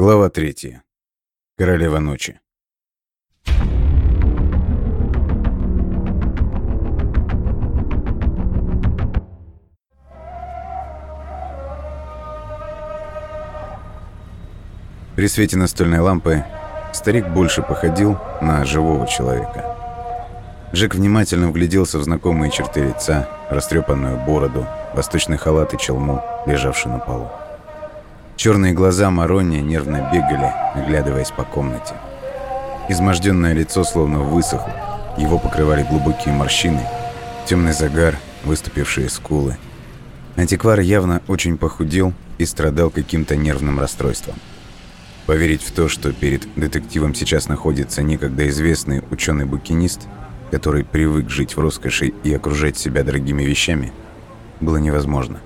Глава третья. Королева ночи. При свете настольной лампы старик больше походил на живого человека. Джек внимательно вгляделся в знакомые черты лица, растрепанную бороду, восточный халат и челму, лежавший на полу. Черные глаза Марония нервно бегали, оглядываясь по комнате. Изможденное лицо словно высохло, его покрывали глубокие морщины, темный загар, выступившие скулы. Антиквар явно очень похудел и страдал каким-то нервным расстройством. Поверить в то, что перед детективом сейчас находится некогда известный ученый-букинист, который привык жить в роскоши и окружать себя дорогими вещами, было невозможно.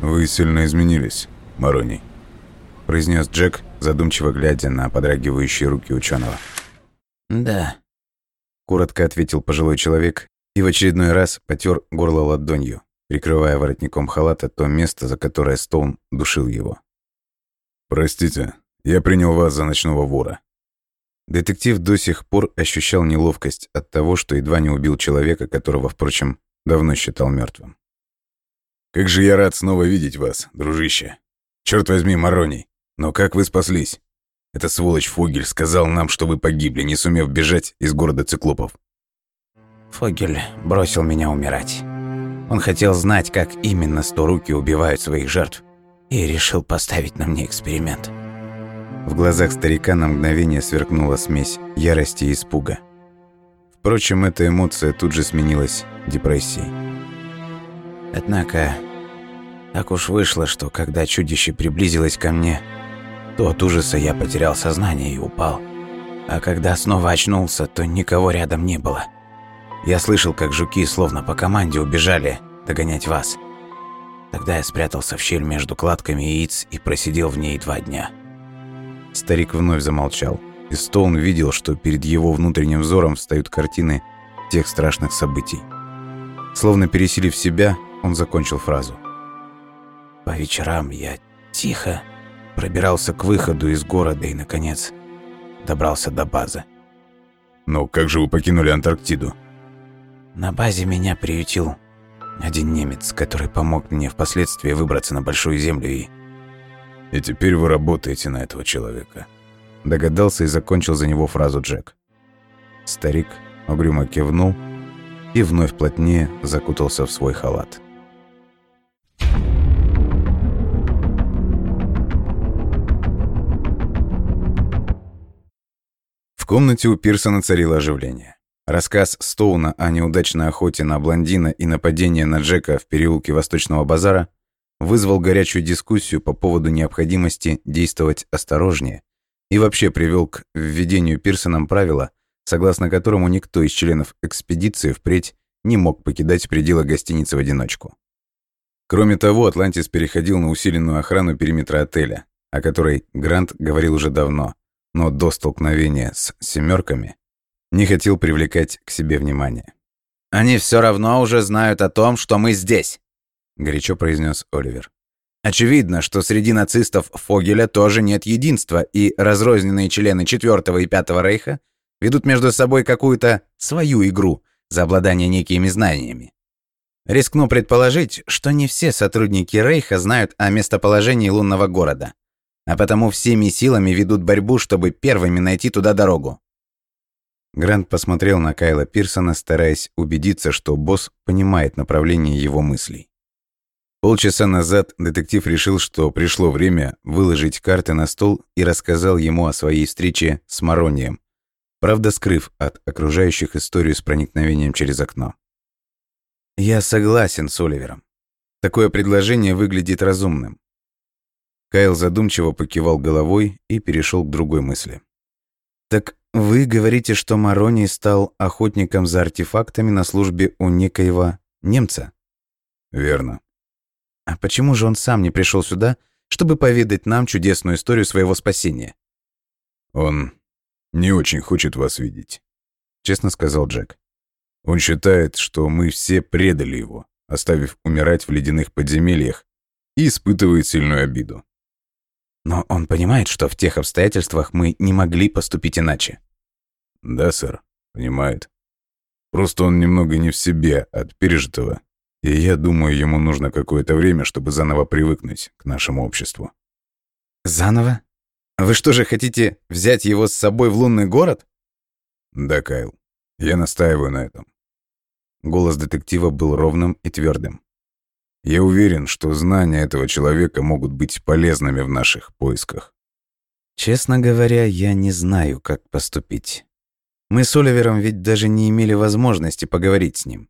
«Вы сильно изменились», Мароний», — произнес Джек, задумчиво глядя на подрагивающие руки ученого. «Да», — коротко ответил пожилой человек и в очередной раз потер горло ладонью, прикрывая воротником халата то место, за которое Стоун душил его. «Простите, я принял вас за ночного вора». Детектив до сих пор ощущал неловкость от того, что едва не убил человека, которого, впрочем, давно считал мертвым. «Как же я рад снова видеть вас, дружище!» Черт возьми, Мароний, но как вы спаслись? Эта сволочь Фогель сказал нам, что вы погибли, не сумев бежать из города циклопов. Фогель бросил меня умирать. Он хотел знать, как именно сторуки убивают своих жертв, и решил поставить на мне эксперимент. В глазах старика на мгновение сверкнула смесь ярости и испуга. Впрочем, эта эмоция тут же сменилась депрессией. Однако так уж вышло, что когда чудище приблизилось ко мне, то от ужаса я потерял сознание и упал. А когда снова очнулся, то никого рядом не было. Я слышал, как жуки словно по команде убежали догонять вас. Тогда я спрятался в щель между кладками яиц и просидел в ней два дня. Старик вновь замолчал, и Стоун видел, что перед его внутренним взором встают картины тех страшных событий. Словно пересилив себя, он закончил фразу – по вечерам я тихо пробирался к выходу из города и, наконец, добрался до базы. «Но как же вы покинули Антарктиду?» На базе меня приютил один немец, который помог мне впоследствии выбраться на Большую Землю и... «И теперь вы работаете на этого человека», — догадался и закончил за него фразу Джек. Старик угрюмо кивнул и вновь плотнее закутался в свой халат. Комнате у Пирсона царило оживление. Рассказ Стоуна о неудачной охоте на блондина и нападении на Джека в переулке Восточного базара вызвал горячую дискуссию по поводу необходимости действовать осторожнее и вообще привел к введению Пирсоном правила, согласно которому никто из членов экспедиции впредь не мог покидать пределы гостиницы в одиночку. Кроме того, Атлантис переходил на усиленную охрану периметра отеля, о которой Грант говорил уже давно, но до столкновения с семерками не хотел привлекать к себе внимание. «Они все равно уже знают о том, что мы здесь», — горячо произнес Оливер. «Очевидно, что среди нацистов Фогеля тоже нет единства, и разрозненные члены Четвертого и Пятого Рейха ведут между собой какую-то свою игру за обладание некими знаниями. Рискну предположить, что не все сотрудники Рейха знают о местоположении лунного города а потому всеми силами ведут борьбу, чтобы первыми найти туда дорогу. Грант посмотрел на Кайла Пирсона, стараясь убедиться, что босс понимает направление его мыслей. Полчаса назад детектив решил, что пришло время выложить карты на стол и рассказал ему о своей встрече с Маронием, правда скрыв от окружающих историю с проникновением через окно. «Я согласен с Оливером. Такое предложение выглядит разумным. Кайл задумчиво покивал головой и перешел к другой мысли. «Так вы говорите, что Мароний стал охотником за артефактами на службе у некоего немца?» «Верно». «А почему же он сам не пришел сюда, чтобы поведать нам чудесную историю своего спасения?» «Он не очень хочет вас видеть», — честно сказал Джек. «Он считает, что мы все предали его, оставив умирать в ледяных подземельях, и испытывает сильную обиду. Но он понимает, что в тех обстоятельствах мы не могли поступить иначе. Да, сэр, понимает. Просто он немного не в себе от пережитого. И я думаю, ему нужно какое-то время, чтобы заново привыкнуть к нашему обществу. Заново? Вы что же хотите взять его с собой в лунный город? Да, Кайл. Я настаиваю на этом. Голос детектива был ровным и твердым. Я уверен, что знания этого человека могут быть полезными в наших поисках. Честно говоря, я не знаю, как поступить. Мы с Оливером ведь даже не имели возможности поговорить с ним.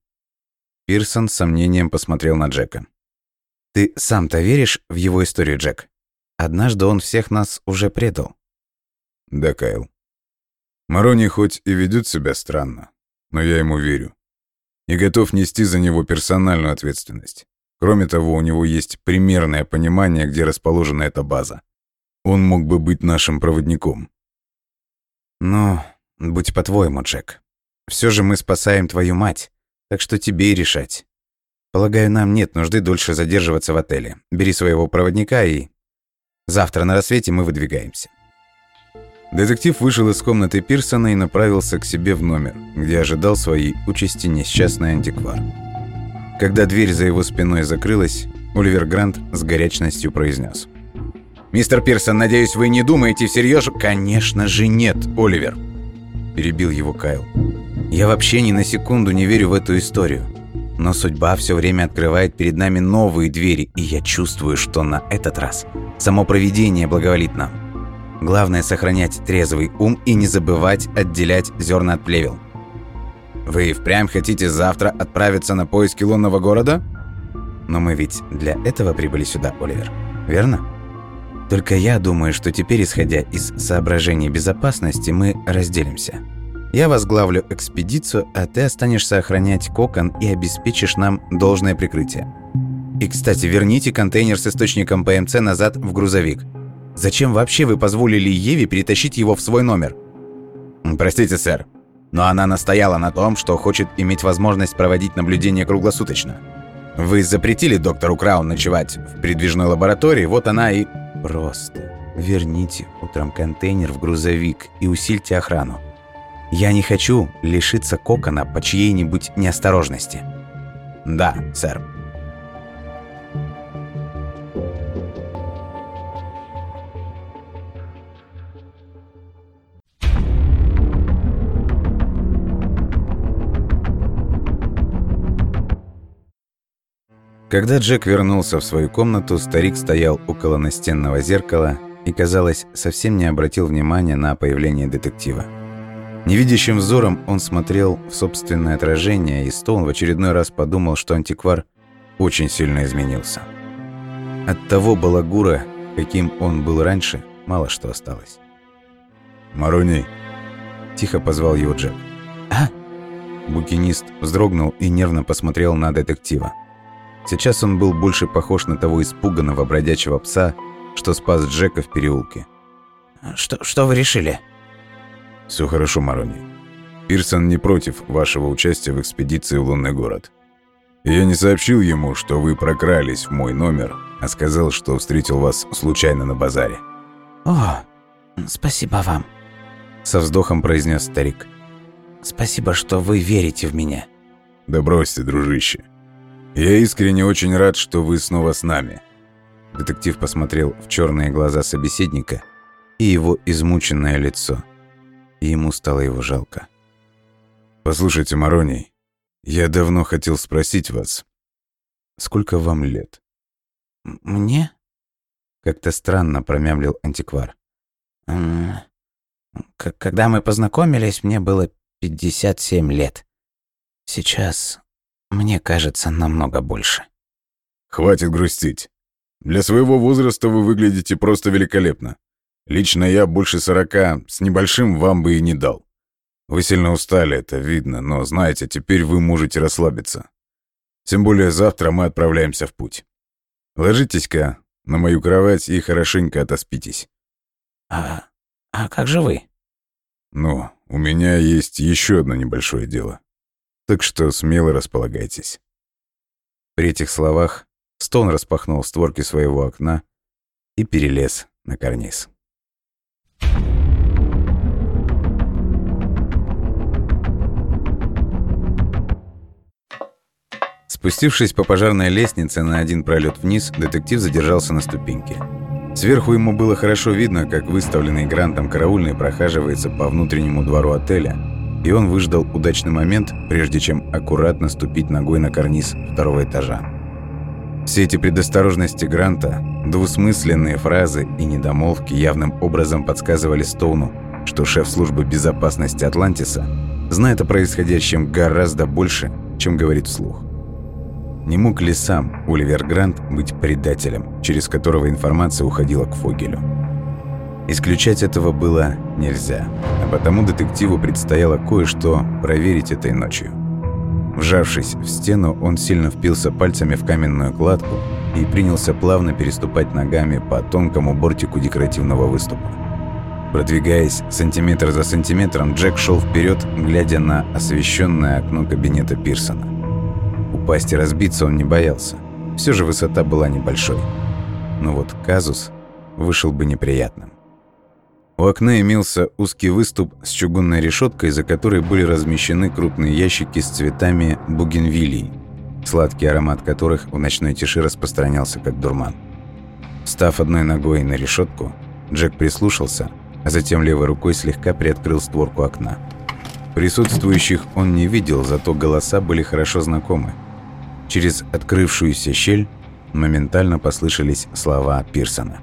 Пирсон с сомнением посмотрел на Джека. «Ты сам-то веришь в его историю, Джек? Однажды он всех нас уже предал». «Да, Кайл. Марони хоть и ведет себя странно, но я ему верю. И готов нести за него персональную ответственность. Кроме того, у него есть примерное понимание, где расположена эта база. Он мог бы быть нашим проводником». «Ну, будь по-твоему, Джек. Все же мы спасаем твою мать, так что тебе и решать. Полагаю, нам нет нужды дольше задерживаться в отеле. Бери своего проводника и... Завтра на рассвете мы выдвигаемся». Детектив вышел из комнаты Пирсона и направился к себе в номер, где ожидал своей участи несчастный антиквар. Когда дверь за его спиной закрылась, Оливер Грант с горячностью произнес: «Мистер Пирсон, надеюсь, вы не думаете всерьез?» «Конечно же нет, Оливер!» Перебил его Кайл. «Я вообще ни на секунду не верю в эту историю. Но судьба все время открывает перед нами новые двери, и я чувствую, что на этот раз само провидение благоволит нам. Главное сохранять трезвый ум и не забывать отделять зерна от плевел. Вы впрямь хотите завтра отправиться на поиски лунного города? Но мы ведь для этого прибыли сюда, Оливер, верно? Только я думаю, что теперь, исходя из соображений безопасности, мы разделимся. Я возглавлю экспедицию, а ты останешься охранять кокон и обеспечишь нам должное прикрытие. И, кстати, верните контейнер с источником ПМЦ назад в грузовик – Зачем вообще вы позволили Еве перетащить его в свой номер? Простите, сэр, но она настояла на том, что хочет иметь возможность проводить наблюдение круглосуточно. Вы запретили доктору Краун ночевать в передвижной лаборатории, вот она и... Просто верните утром контейнер в грузовик и усильте охрану. Я не хочу лишиться кокона по чьей-нибудь неосторожности. Да, сэр. Когда Джек вернулся в свою комнату, старик стоял около настенного зеркала и, казалось, совсем не обратил внимания на появление детектива. Невидящим взором он смотрел в собственное отражение, и Стоун в очередной раз подумал, что антиквар очень сильно изменился. От того балагура, каким он был раньше, мало что осталось. «Маруни!» – тихо позвал его Джек. «А?» Букинист вздрогнул и нервно посмотрел на детектива. Сейчас он был больше похож на того испуганного бродячего пса, что спас Джека в переулке. «Что, что вы решили?» Все хорошо, Марони. Пирсон не против вашего участия в экспедиции в лунный город. Я не сообщил ему, что вы прокрались в мой номер, а сказал, что встретил вас случайно на базаре». «О, спасибо вам», — со вздохом произнес старик. «Спасибо, что вы верите в меня». «Да бросьте, дружище. «Я искренне очень рад, что вы снова с нами». Детектив посмотрел в черные глаза собеседника и его измученное лицо. И ему стало его жалко. «Послушайте, Мароний, я давно хотел спросить вас, сколько вам лет?» «Мне?» Как-то странно промямлил антиквар. «Когда мы познакомились, мне было 57 лет. Сейчас мне кажется, намного больше. Хватит грустить. Для своего возраста вы выглядите просто великолепно. Лично я больше сорока с небольшим вам бы и не дал. Вы сильно устали, это видно, но знаете, теперь вы можете расслабиться. Тем более завтра мы отправляемся в путь. Ложитесь-ка на мою кровать и хорошенько отоспитесь. А, а как же вы? Ну, у меня есть еще одно небольшое дело. Так что смело располагайтесь». При этих словах Стоун распахнул створки своего окна и перелез на карниз. Спустившись по пожарной лестнице на один пролет вниз, детектив задержался на ступеньке. Сверху ему было хорошо видно, как выставленный Грантом караульный прохаживается по внутреннему двору отеля, и он выждал удачный момент, прежде чем аккуратно ступить ногой на карниз второго этажа. Все эти предосторожности Гранта, двусмысленные фразы и недомолвки явным образом подсказывали Стоуну, что шеф службы безопасности Атлантиса знает о происходящем гораздо больше, чем говорит вслух. Не мог ли сам Оливер Грант быть предателем, через которого информация уходила к Фогелю? Исключать этого было нельзя, а потому детективу предстояло кое-что проверить этой ночью. Вжавшись в стену, он сильно впился пальцами в каменную кладку и принялся плавно переступать ногами по тонкому бортику декоративного выступа. Продвигаясь сантиметр за сантиметром, Джек шел вперед, глядя на освещенное окно кабинета Пирсона. Упасть и разбиться он не боялся. Все же высота была небольшой. Но вот казус вышел бы неприятным. У окна имелся узкий выступ с чугунной решеткой, за которой были размещены крупные ящики с цветами бугенвилий, сладкий аромат которых в ночной тиши распространялся как дурман. Став одной ногой на решетку, Джек прислушался, а затем левой рукой слегка приоткрыл створку окна. Присутствующих он не видел, зато голоса были хорошо знакомы. Через открывшуюся щель моментально послышались слова Пирсона.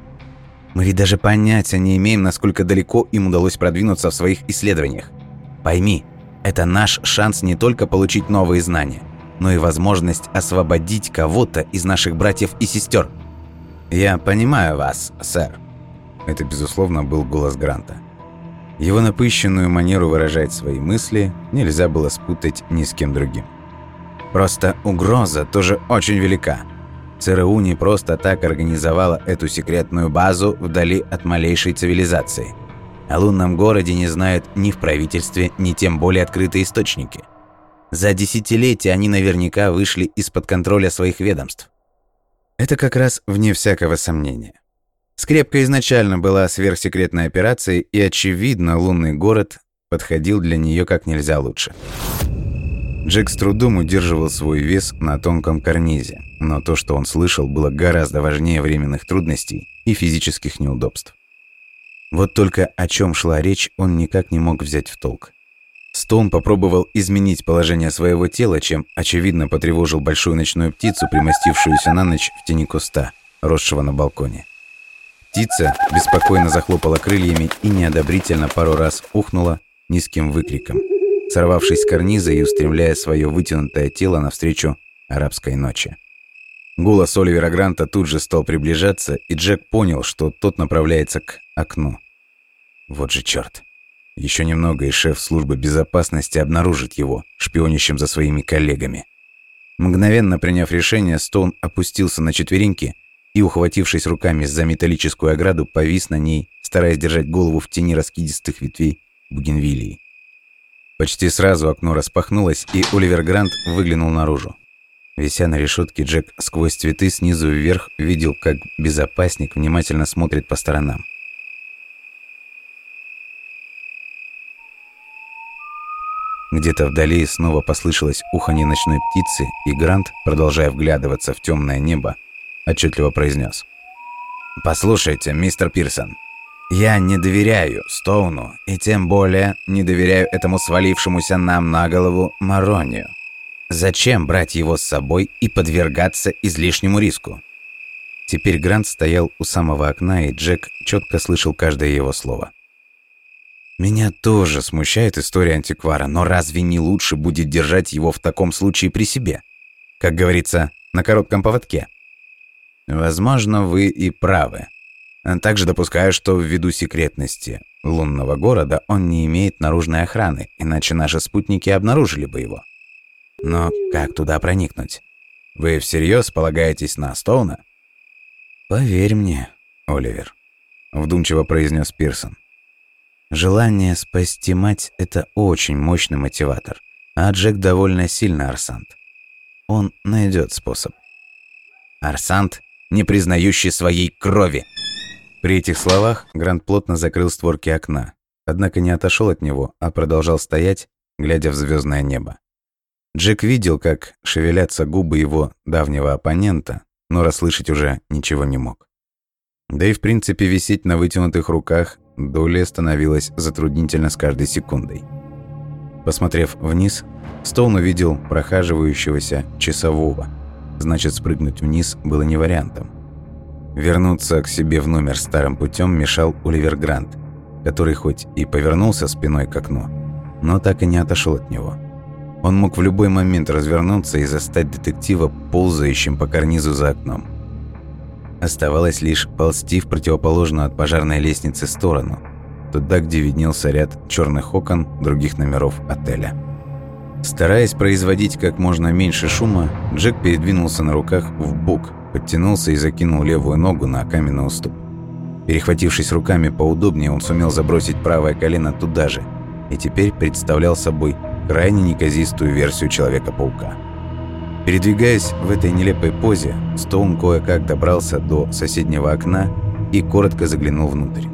«Мы ведь даже понятия не имеем, насколько далеко им удалось продвинуться в своих исследованиях. Пойми, это наш шанс не только получить новые знания, но и возможность освободить кого-то из наших братьев и сестер. «Я понимаю вас, сэр». Это, безусловно, был голос Гранта. Его напыщенную манеру выражать свои мысли нельзя было спутать ни с кем другим. Просто угроза тоже очень велика. ЦРУ не просто так организовала эту секретную базу вдали от малейшей цивилизации. О лунном городе не знают ни в правительстве, ни тем более открытые источники. За десятилетия они наверняка вышли из-под контроля своих ведомств. Это как раз вне всякого сомнения. Скрепка изначально была сверхсекретной операцией, и, очевидно, лунный город подходил для нее как нельзя лучше. Джек с трудом удерживал свой вес на тонком карнизе, но то, что он слышал, было гораздо важнее временных трудностей и физических неудобств. Вот только о чем шла речь, он никак не мог взять в толк. Стоун попробовал изменить положение своего тела, чем, очевидно, потревожил большую ночную птицу, примостившуюся на ночь в тени куста, росшего на балконе. Птица беспокойно захлопала крыльями и неодобрительно пару раз ухнула низким выкриком, сорвавшись с карниза и устремляя свое вытянутое тело навстречу арабской ночи. Голос Оливера Гранта тут же стал приближаться, и Джек понял, что тот направляется к окну. Вот же черт! Еще немного, и шеф службы безопасности обнаружит его, шпионящим за своими коллегами. Мгновенно приняв решение, Стоун опустился на четвереньки и, ухватившись руками за металлическую ограду, повис на ней, стараясь держать голову в тени раскидистых ветвей бугенвилии. Почти сразу окно распахнулось, и Оливер Грант выглянул наружу. Вися на решетке, Джек сквозь цветы снизу вверх видел, как безопасник внимательно смотрит по сторонам. Где-то вдали снова послышалось уханье ночной птицы, и Грант, продолжая вглядываться в темное небо, отчетливо произнес. «Послушайте, мистер Пирсон, я не доверяю Стоуну, и тем более не доверяю этому свалившемуся нам на голову Маронию. Зачем брать его с собой и подвергаться излишнему риску?» Теперь Грант стоял у самого окна, и Джек четко слышал каждое его слово. «Меня тоже смущает история антиквара, но разве не лучше будет держать его в таком случае при себе? Как говорится, на коротком поводке?» Возможно, вы и правы. Также допускаю, что ввиду секретности лунного города он не имеет наружной охраны, иначе наши спутники обнаружили бы его. Но как туда проникнуть? Вы всерьез полагаетесь на Стоуна? Поверь мне, Оливер, вдумчиво произнес Пирсон. Желание спасти мать – это очень мощный мотиватор, а Джек довольно сильный арсант. Он найдет способ. Арсант не признающий своей крови. При этих словах Грант плотно закрыл створки окна, однако не отошел от него, а продолжал стоять, глядя в звездное небо. Джек видел, как шевелятся губы его давнего оппонента, но расслышать уже ничего не мог. Да и в принципе висеть на вытянутых руках Долли становилось затруднительно с каждой секундой. Посмотрев вниз, Стоун увидел прохаживающегося часового. Значит, спрыгнуть вниз было не вариантом. Вернуться к себе в номер старым путем мешал Оливер Грант, который хоть и повернулся спиной к окну, но так и не отошел от него. Он мог в любой момент развернуться и застать детектива, ползающим по карнизу за окном. Оставалось лишь ползти в противоположную от пожарной лестницы сторону, туда, где виднелся ряд черных окон других номеров отеля. Стараясь производить как можно меньше шума, Джек передвинулся на руках в бок подтянулся и закинул левую ногу на каменный уступ. Перехватившись руками поудобнее, он сумел забросить правое колено туда же и теперь представлял собой крайне неказистую версию Человека-паука. Передвигаясь в этой нелепой позе, Стоун кое-как добрался до соседнего окна и коротко заглянул внутрь.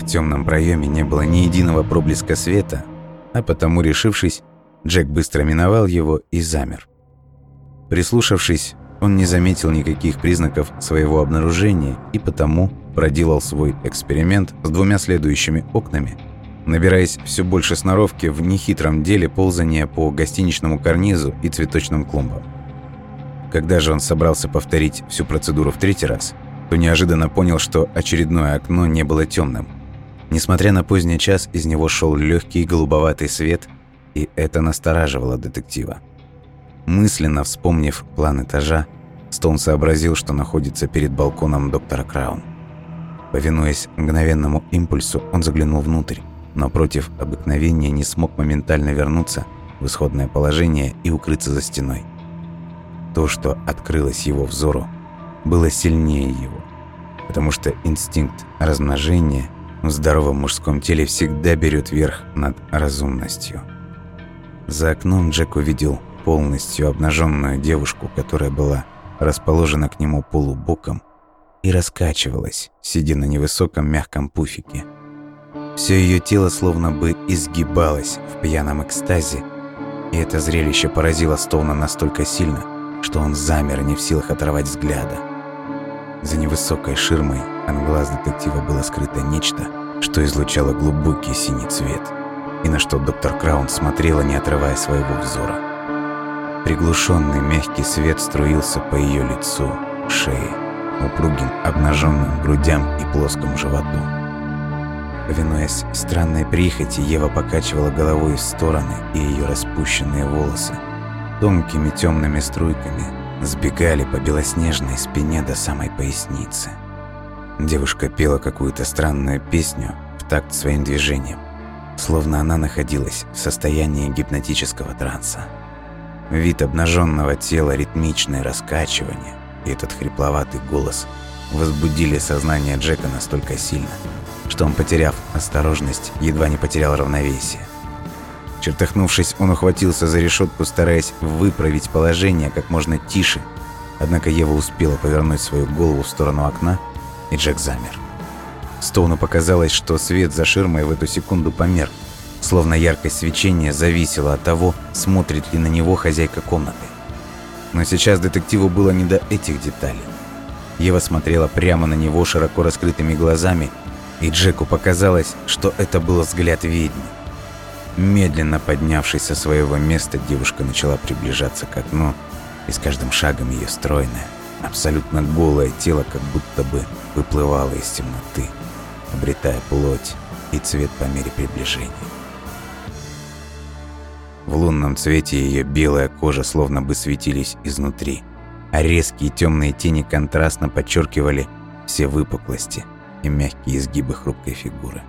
В темном проеме не было ни единого проблеска света, а потому, решившись, Джек быстро миновал его и замер. Прислушавшись, он не заметил никаких признаков своего обнаружения и потому проделал свой эксперимент с двумя следующими окнами, набираясь все больше сноровки в нехитром деле ползания по гостиничному карнизу и цветочным клумбам. Когда же он собрался повторить всю процедуру в третий раз, то неожиданно понял, что очередное окно не было темным. Несмотря на поздний час, из него шел легкий голубоватый свет, и это настораживало детектива. Мысленно вспомнив план этажа, Стоун сообразил, что находится перед балконом доктора Краун. Повинуясь мгновенному импульсу, он заглянул внутрь, но против обыкновения не смог моментально вернуться в исходное положение и укрыться за стеной. То, что открылось его взору, было сильнее его, потому что инстинкт размножения в здоровом мужском теле всегда берет верх над разумностью. За окном Джек увидел полностью обнаженную девушку, которая была расположена к нему полубоком и раскачивалась, сидя на невысоком мягком пуфике. Все ее тело словно бы изгибалось в пьяном экстазе, и это зрелище поразило Стоуна настолько сильно, что он замер, не в силах оторвать взгляда. За невысокой ширмой от глаз детектива было скрыто нечто, что излучало глубокий синий цвет, и на что доктор Краун смотрела, не отрывая своего взора. Приглушенный мягкий свет струился по ее лицу, шее, упругим обнаженным грудям и плоскому животу. Повинуясь странной прихоти, Ева покачивала головой в стороны, и ее распущенные волосы тонкими темными струйками сбегали по белоснежной спине до самой поясницы. Девушка пела какую-то странную песню в такт своим движением, словно она находилась в состоянии гипнотического транса. Вид обнаженного тела, ритмичное раскачивание и этот хрипловатый голос возбудили сознание Джека настолько сильно, что он, потеряв осторожность, едва не потерял равновесие. Чертахнувшись, он ухватился за решетку, стараясь выправить положение как можно тише, однако Ева успела повернуть свою голову в сторону окна, и Джек замер. Стоуну показалось, что свет за ширмой в эту секунду померк, словно яркость свечения зависела от того, смотрит ли на него хозяйка комнаты. Но сейчас детективу было не до этих деталей. Ева смотрела прямо на него широко раскрытыми глазами, и Джеку показалось, что это был взгляд ведьмы. Медленно поднявшись со своего места, девушка начала приближаться к окну, и с каждым шагом ее стройное, абсолютно голое тело как будто бы выплывало из темноты, обретая плоть и цвет по мере приближения. В лунном цвете ее белая кожа словно бы светились изнутри, а резкие темные тени контрастно подчеркивали все выпуклости и мягкие изгибы хрупкой фигуры.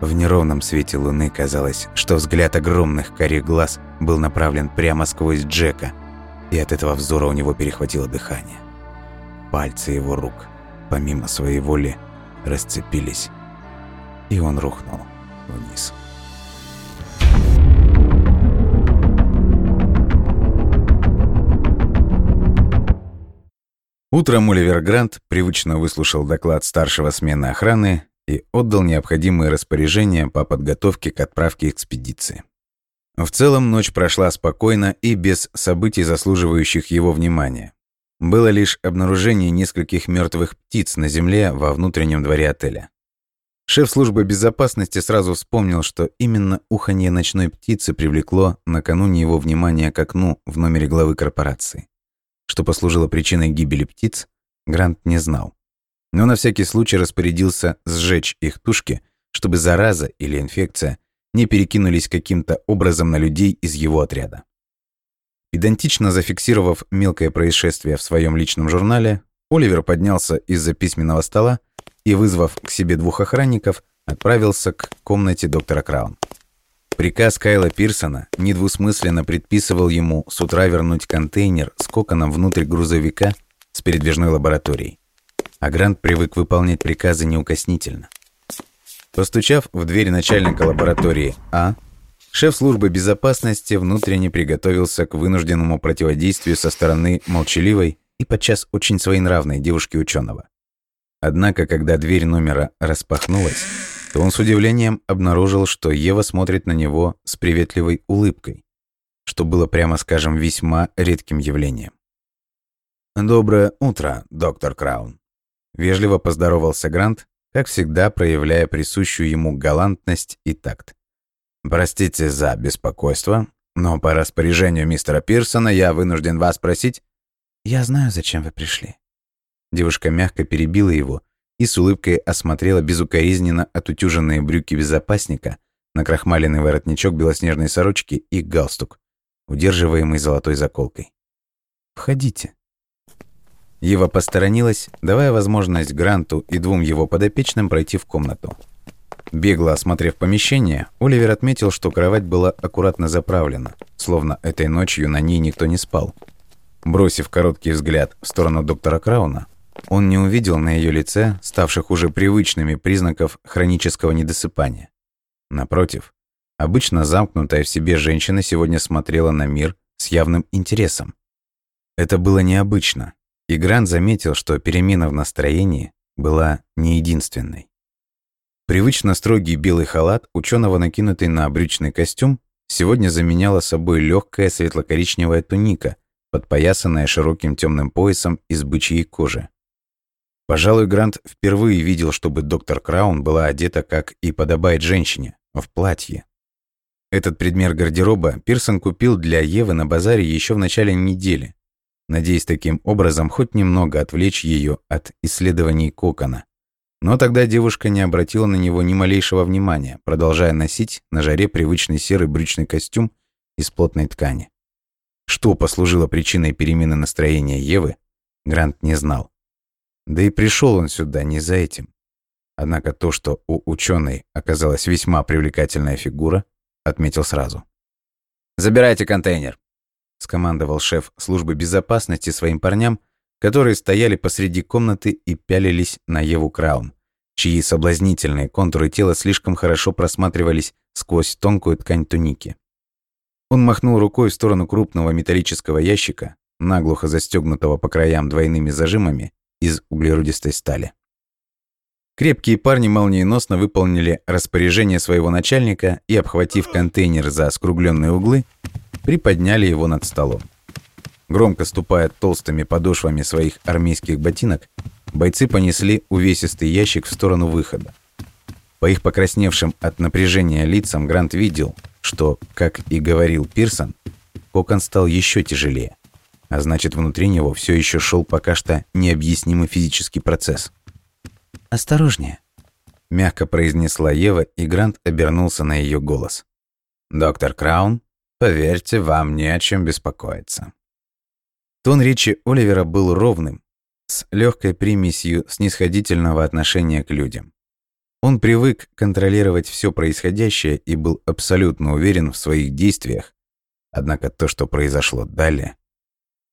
В неровном свете луны казалось, что взгляд огромных карих глаз был направлен прямо сквозь Джека, и от этого взора у него перехватило дыхание. Пальцы его рук, помимо своей воли, расцепились, и он рухнул вниз. Утром Оливер Грант привычно выслушал доклад старшего смены охраны и отдал необходимые распоряжения по подготовке к отправке экспедиции. В целом ночь прошла спокойно и без событий, заслуживающих его внимания. Было лишь обнаружение нескольких мертвых птиц на земле во внутреннем дворе отеля. Шеф службы безопасности сразу вспомнил, что именно уханье ночной птицы привлекло накануне его внимание к окну в номере главы корпорации. Что послужило причиной гибели птиц, Грант не знал. Но на всякий случай распорядился сжечь их тушки, чтобы зараза или инфекция не перекинулись каким-то образом на людей из его отряда. Идентично зафиксировав мелкое происшествие в своем личном журнале, Оливер поднялся из-за письменного стола и, вызвав к себе двух охранников, отправился к комнате доктора Краун. Приказ Кайла Пирсона недвусмысленно предписывал ему с утра вернуть контейнер с коконом внутрь грузовика с передвижной лабораторией. А Грант привык выполнять приказы неукоснительно. Постучав в дверь начальника лаборатории А, шеф службы безопасности внутренне приготовился к вынужденному противодействию со стороны молчаливой и подчас очень своенравной девушки ученого. Однако, когда дверь номера распахнулась, он с удивлением обнаружил, что Ева смотрит на него с приветливой улыбкой, что было, прямо скажем, весьма редким явлением. «Доброе утро, доктор Краун», — вежливо поздоровался Грант, как всегда проявляя присущую ему галантность и такт. «Простите за беспокойство, но по распоряжению мистера Пирсона я вынужден вас спросить...» «Я знаю, зачем вы пришли». Девушка мягко перебила его и с улыбкой осмотрела безукоризненно отутюженные брюки безопасника, накрахмаленный воротничок белоснежной сорочки и галстук, удерживаемый золотой заколкой. «Входите». Ева посторонилась, давая возможность Гранту и двум его подопечным пройти в комнату. Бегло осмотрев помещение, Оливер отметил, что кровать была аккуратно заправлена, словно этой ночью на ней никто не спал. Бросив короткий взгляд в сторону доктора Крауна, он не увидел на ее лице ставших уже привычными признаков хронического недосыпания. Напротив, обычно замкнутая в себе женщина сегодня смотрела на мир с явным интересом. Это было необычно, и Грант заметил, что перемена в настроении была не единственной. Привычно строгий белый халат, ученого накинутый на брючный костюм, сегодня заменяла собой легкая светло-коричневая туника, подпоясанная широким темным поясом из бычьей кожи. Пожалуй, Грант впервые видел, чтобы доктор Краун была одета, как и подобает женщине, в платье. Этот предмет гардероба Пирсон купил для Евы на базаре еще в начале недели, надеясь таким образом хоть немного отвлечь ее от исследований кокона. Но тогда девушка не обратила на него ни малейшего внимания, продолжая носить на жаре привычный серый брючный костюм из плотной ткани. Что послужило причиной перемены настроения Евы, Грант не знал. Да и пришел он сюда не за этим. Однако то, что у ученой оказалась весьма привлекательная фигура, отметил сразу. «Забирайте контейнер», скомандовал шеф службы безопасности своим парням, которые стояли посреди комнаты и пялились на Еву Краун, чьи соблазнительные контуры тела слишком хорошо просматривались сквозь тонкую ткань туники. Он махнул рукой в сторону крупного металлического ящика, наглухо застегнутого по краям двойными зажимами из углеродистой стали. Крепкие парни молниеносно выполнили распоряжение своего начальника и, обхватив контейнер за скругленные углы, приподняли его над столом. Громко ступая толстыми подошвами своих армейских ботинок, бойцы понесли увесистый ящик в сторону выхода. По их покрасневшим от напряжения лицам Грант видел, что, как и говорил Пирсон, кокон стал еще тяжелее, а значит, внутри него все еще шел пока что необъяснимый физический процесс. «Осторожнее», — мягко произнесла Ева, и Грант обернулся на ее голос. «Доктор Краун?» Поверьте, вам не о чем беспокоиться. Тон речи Оливера был ровным, с легкой примесью снисходительного отношения к людям. Он привык контролировать все происходящее и был абсолютно уверен в своих действиях, однако то, что произошло далее,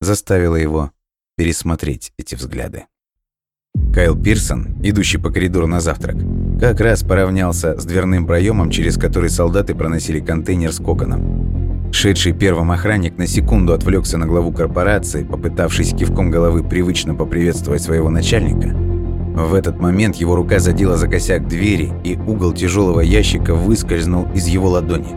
заставило его пересмотреть эти взгляды. Кайл Пирсон, идущий по коридору на завтрак, как раз поравнялся с дверным проемом, через который солдаты проносили контейнер с коконом. Шедший первым охранник на секунду отвлекся на главу корпорации, попытавшись кивком головы привычно поприветствовать своего начальника. В этот момент его рука задела за косяк двери, и угол тяжелого ящика выскользнул из его ладони.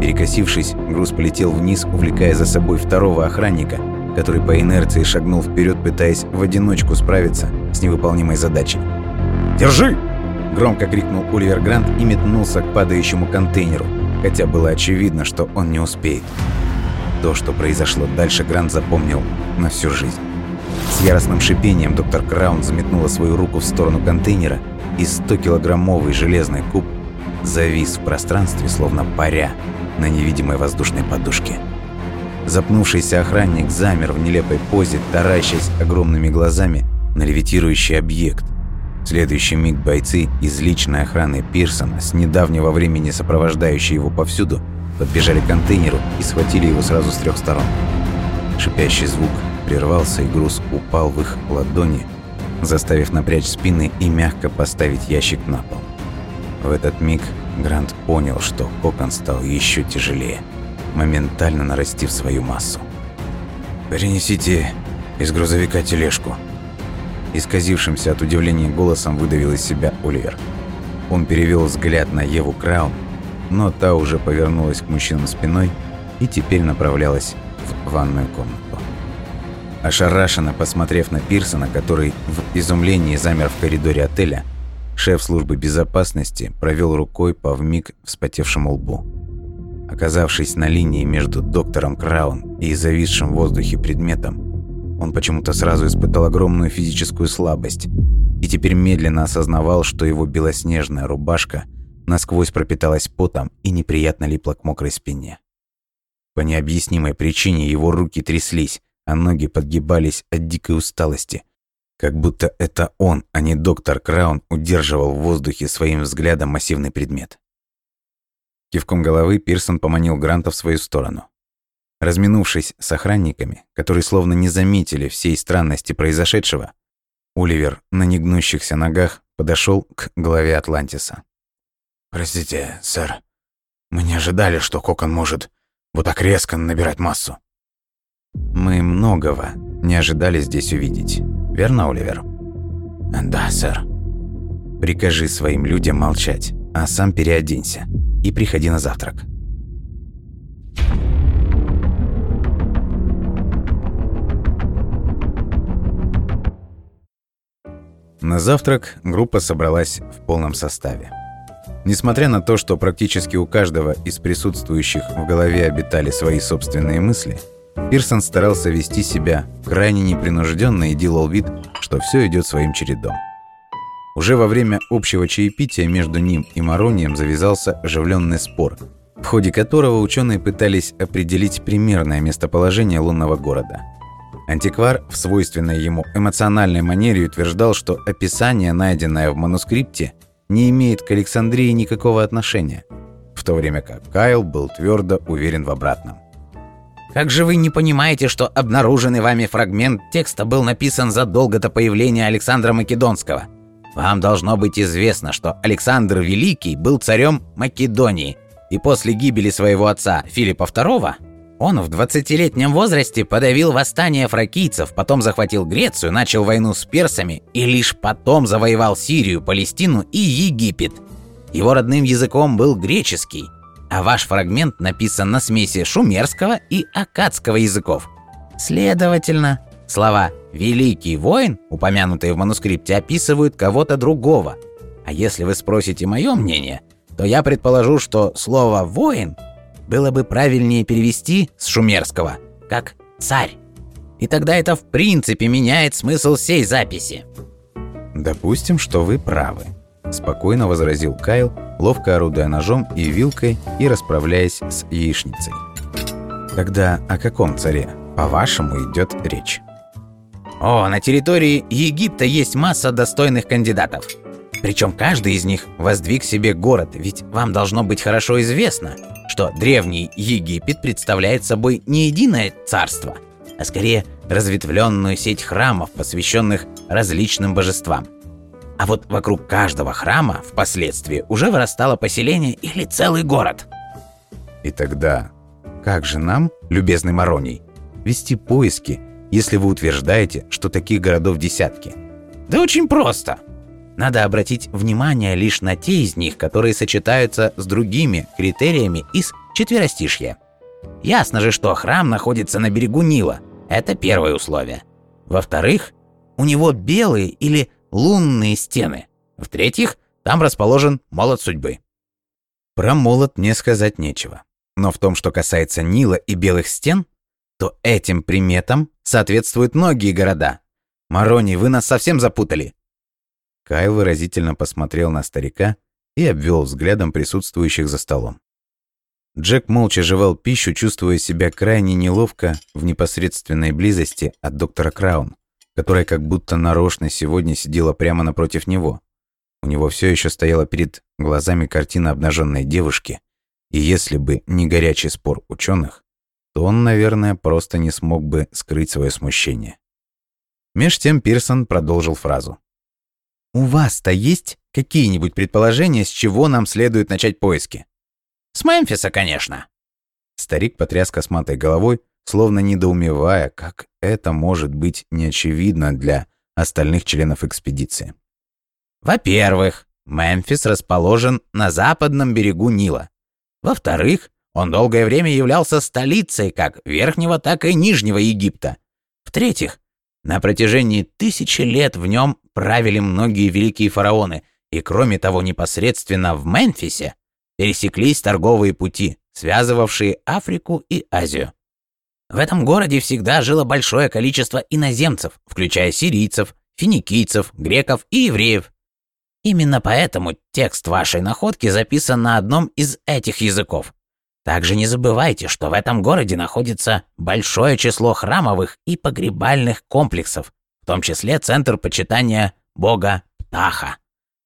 Перекосившись, груз полетел вниз, увлекая за собой второго охранника, который по инерции шагнул вперед, пытаясь в одиночку справиться с невыполнимой задачей. «Держи!» – громко крикнул Оливер Грант и метнулся к падающему контейнеру, хотя было очевидно, что он не успеет. То, что произошло дальше, Грант запомнил на всю жизнь. С яростным шипением доктор Краун заметнула свою руку в сторону контейнера, и 100-килограммовый железный куб завис в пространстве, словно паря на невидимой воздушной подушке. Запнувшийся охранник замер в нелепой позе, таращась огромными глазами на левитирующий объект. В следующий миг бойцы из личной охраны Пирсона, с недавнего времени сопровождающие его повсюду, подбежали к контейнеру и схватили его сразу с трех сторон. Шипящий звук прервался, и груз упал в их ладони, заставив напрячь спины и мягко поставить ящик на пол. В этот миг Грант понял, что кокон стал еще тяжелее моментально нарастив свою массу. «Перенесите из грузовика тележку», Исказившимся от удивления голосом выдавил из себя Оливер. Он перевел взгляд на Еву Краун, но та уже повернулась к мужчинам спиной и теперь направлялась в ванную комнату. Ошарашенно посмотрев на Пирсона, который в изумлении замер в коридоре отеля, шеф службы безопасности провел рукой по вмиг вспотевшему лбу. Оказавшись на линии между доктором Краун и зависшим в воздухе предметом, он почему-то сразу испытал огромную физическую слабость и теперь медленно осознавал, что его белоснежная рубашка насквозь пропиталась потом и неприятно липла к мокрой спине. По необъяснимой причине его руки тряслись, а ноги подгибались от дикой усталости, как будто это он, а не доктор Краун, удерживал в воздухе своим взглядом массивный предмет. Кивком головы Пирсон поманил Гранта в свою сторону. Разминувшись с охранниками, которые словно не заметили всей странности произошедшего, Оливер на негнущихся ногах подошел к главе Атлантиса. «Простите, сэр, мы не ожидали, что кокон может вот так резко набирать массу». «Мы многого не ожидали здесь увидеть, верно, Оливер?» «Да, сэр». «Прикажи своим людям молчать, а сам переоденься и приходи на завтрак. На завтрак группа собралась в полном составе. Несмотря на то, что практически у каждого из присутствующих в голове обитали свои собственные мысли, Пирсон старался вести себя крайне непринужденно и делал вид, что все идет своим чередом. Уже во время общего чаепития между ним и Маронием завязался оживленный спор, в ходе которого ученые пытались определить примерное местоположение лунного города. Антиквар в свойственной ему эмоциональной манере утверждал, что описание, найденное в манускрипте, не имеет к Александрии никакого отношения, в то время как Кайл был твердо уверен в обратном. Как же вы не понимаете, что обнаруженный вами фрагмент текста был написан задолго до появления Александра Македонского? Вам должно быть известно, что Александр Великий был царем Македонии, и после гибели своего отца Филиппа II он в 20-летнем возрасте подавил восстание фракийцев, потом захватил Грецию, начал войну с персами и лишь потом завоевал Сирию, Палестину и Египет. Его родным языком был греческий, а ваш фрагмент написан на смеси шумерского и аккадского языков. Следовательно, слова Великий воин, упомянутые в манускрипте, описывают кого-то другого. А если вы спросите мое мнение, то я предположу, что слово «воин» было бы правильнее перевести с шумерского, как «царь». И тогда это в принципе меняет смысл всей записи. «Допустим, что вы правы», – спокойно возразил Кайл, ловко орудуя ножом и вилкой и расправляясь с яичницей. «Тогда о каком царе, по-вашему, идет речь?» О, на территории Египта есть масса достойных кандидатов. Причем каждый из них воздвиг себе город, ведь вам должно быть хорошо известно, что древний Египет представляет собой не единое царство, а скорее разветвленную сеть храмов, посвященных различным божествам. А вот вокруг каждого храма впоследствии уже вырастало поселение или целый город. И тогда как же нам, любезный Мароний, вести поиски, если вы утверждаете, что таких городов десятки? Да очень просто. Надо обратить внимание лишь на те из них, которые сочетаются с другими критериями из четверостишья. Ясно же, что храм находится на берегу Нила. Это первое условие. Во-вторых, у него белые или лунные стены. В-третьих, там расположен молот судьбы. Про молот мне сказать нечего. Но в том, что касается Нила и белых стен, то этим приметам соответствуют многие города. Марони, вы нас совсем запутали. Кайл выразительно посмотрел на старика и обвел взглядом присутствующих за столом. Джек молча жевал пищу, чувствуя себя крайне неловко в непосредственной близости от доктора Краун, которая как будто нарочно сегодня сидела прямо напротив него. У него все еще стояла перед глазами картина обнаженной девушки, и если бы не горячий спор ученых, то он, наверное, просто не смог бы скрыть свое смущение. Меж тем Пирсон продолжил фразу. «У вас-то есть какие-нибудь предположения, с чего нам следует начать поиски?» «С Мемфиса, конечно». Старик потряс косматой головой, словно недоумевая, как это может быть неочевидно для остальных членов экспедиции. Во-первых, Мемфис расположен на западном берегу Нила. Во-вторых, он долгое время являлся столицей как Верхнего, так и Нижнего Египта. В-третьих, на протяжении тысячи лет в нем правили многие великие фараоны, и кроме того, непосредственно в Мемфисе пересеклись торговые пути, связывавшие Африку и Азию. В этом городе всегда жило большое количество иноземцев, включая сирийцев, финикийцев, греков и евреев. Именно поэтому текст вашей находки записан на одном из этих языков. Также не забывайте, что в этом городе находится большое число храмовых и погребальных комплексов, в том числе центр почитания бога Птаха,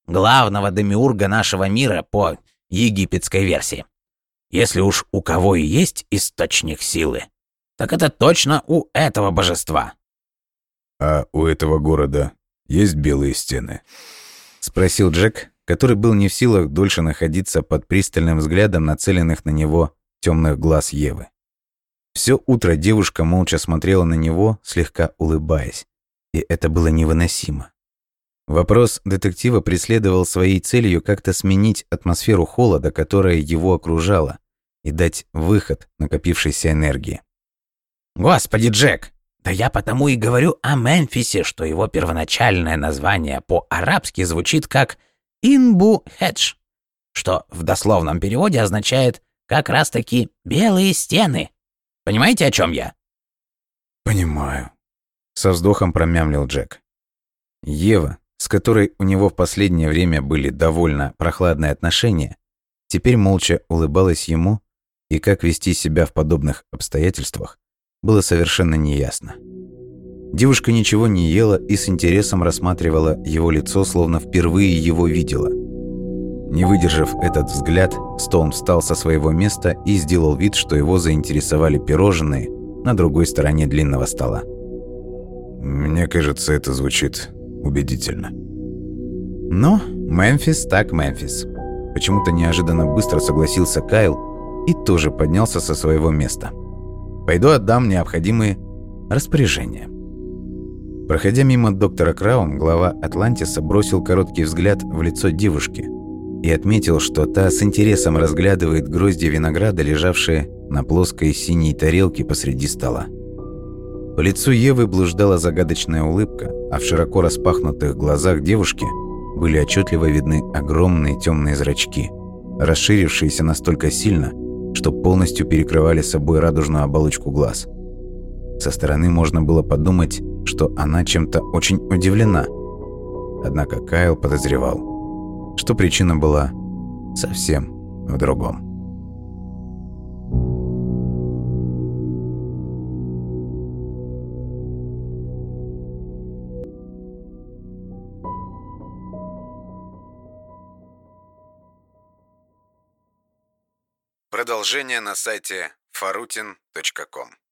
главного демиурга нашего мира по египетской версии. Если уж у кого и есть источник силы, так это точно у этого божества. А у этого города есть белые стены? Спросил Джек, который был не в силах дольше находиться под пристальным взглядом нацеленных на него темных глаз Евы. Все утро девушка молча смотрела на него, слегка улыбаясь, и это было невыносимо. Вопрос детектива преследовал своей целью как-то сменить атмосферу холода, которая его окружала, и дать выход накопившейся энергии. «Господи, Джек! Да я потому и говорю о Мемфисе, что его первоначальное название по-арабски звучит как Инбу-Хедж, что в дословном переводе означает как раз-таки белые стены. Понимаете, о чем я? Понимаю. Со вздохом промямлил Джек. Ева, с которой у него в последнее время были довольно прохладные отношения, теперь молча улыбалась ему, и как вести себя в подобных обстоятельствах было совершенно неясно. Девушка ничего не ела и с интересом рассматривала его лицо, словно впервые его видела. Не выдержав этот взгляд, Стоун встал со своего места и сделал вид, что его заинтересовали пирожные на другой стороне длинного стола. «Мне кажется, это звучит убедительно». Но Мемфис так Мемфис. Почему-то неожиданно быстро согласился Кайл и тоже поднялся со своего места. «Пойду отдам необходимые распоряжения». Проходя мимо доктора Краун, глава Атлантиса бросил короткий взгляд в лицо девушки и отметил, что та с интересом разглядывает грозди винограда, лежавшие на плоской синей тарелке посреди стола. По лицу Евы блуждала загадочная улыбка, а в широко распахнутых глазах девушки были отчетливо видны огромные темные зрачки, расширившиеся настолько сильно, что полностью перекрывали собой радужную оболочку глаз. Со стороны можно было подумать, что она чем-то очень удивлена. Однако Кайл подозревал, что причина была совсем в другом. Продолжение на сайте farutin.com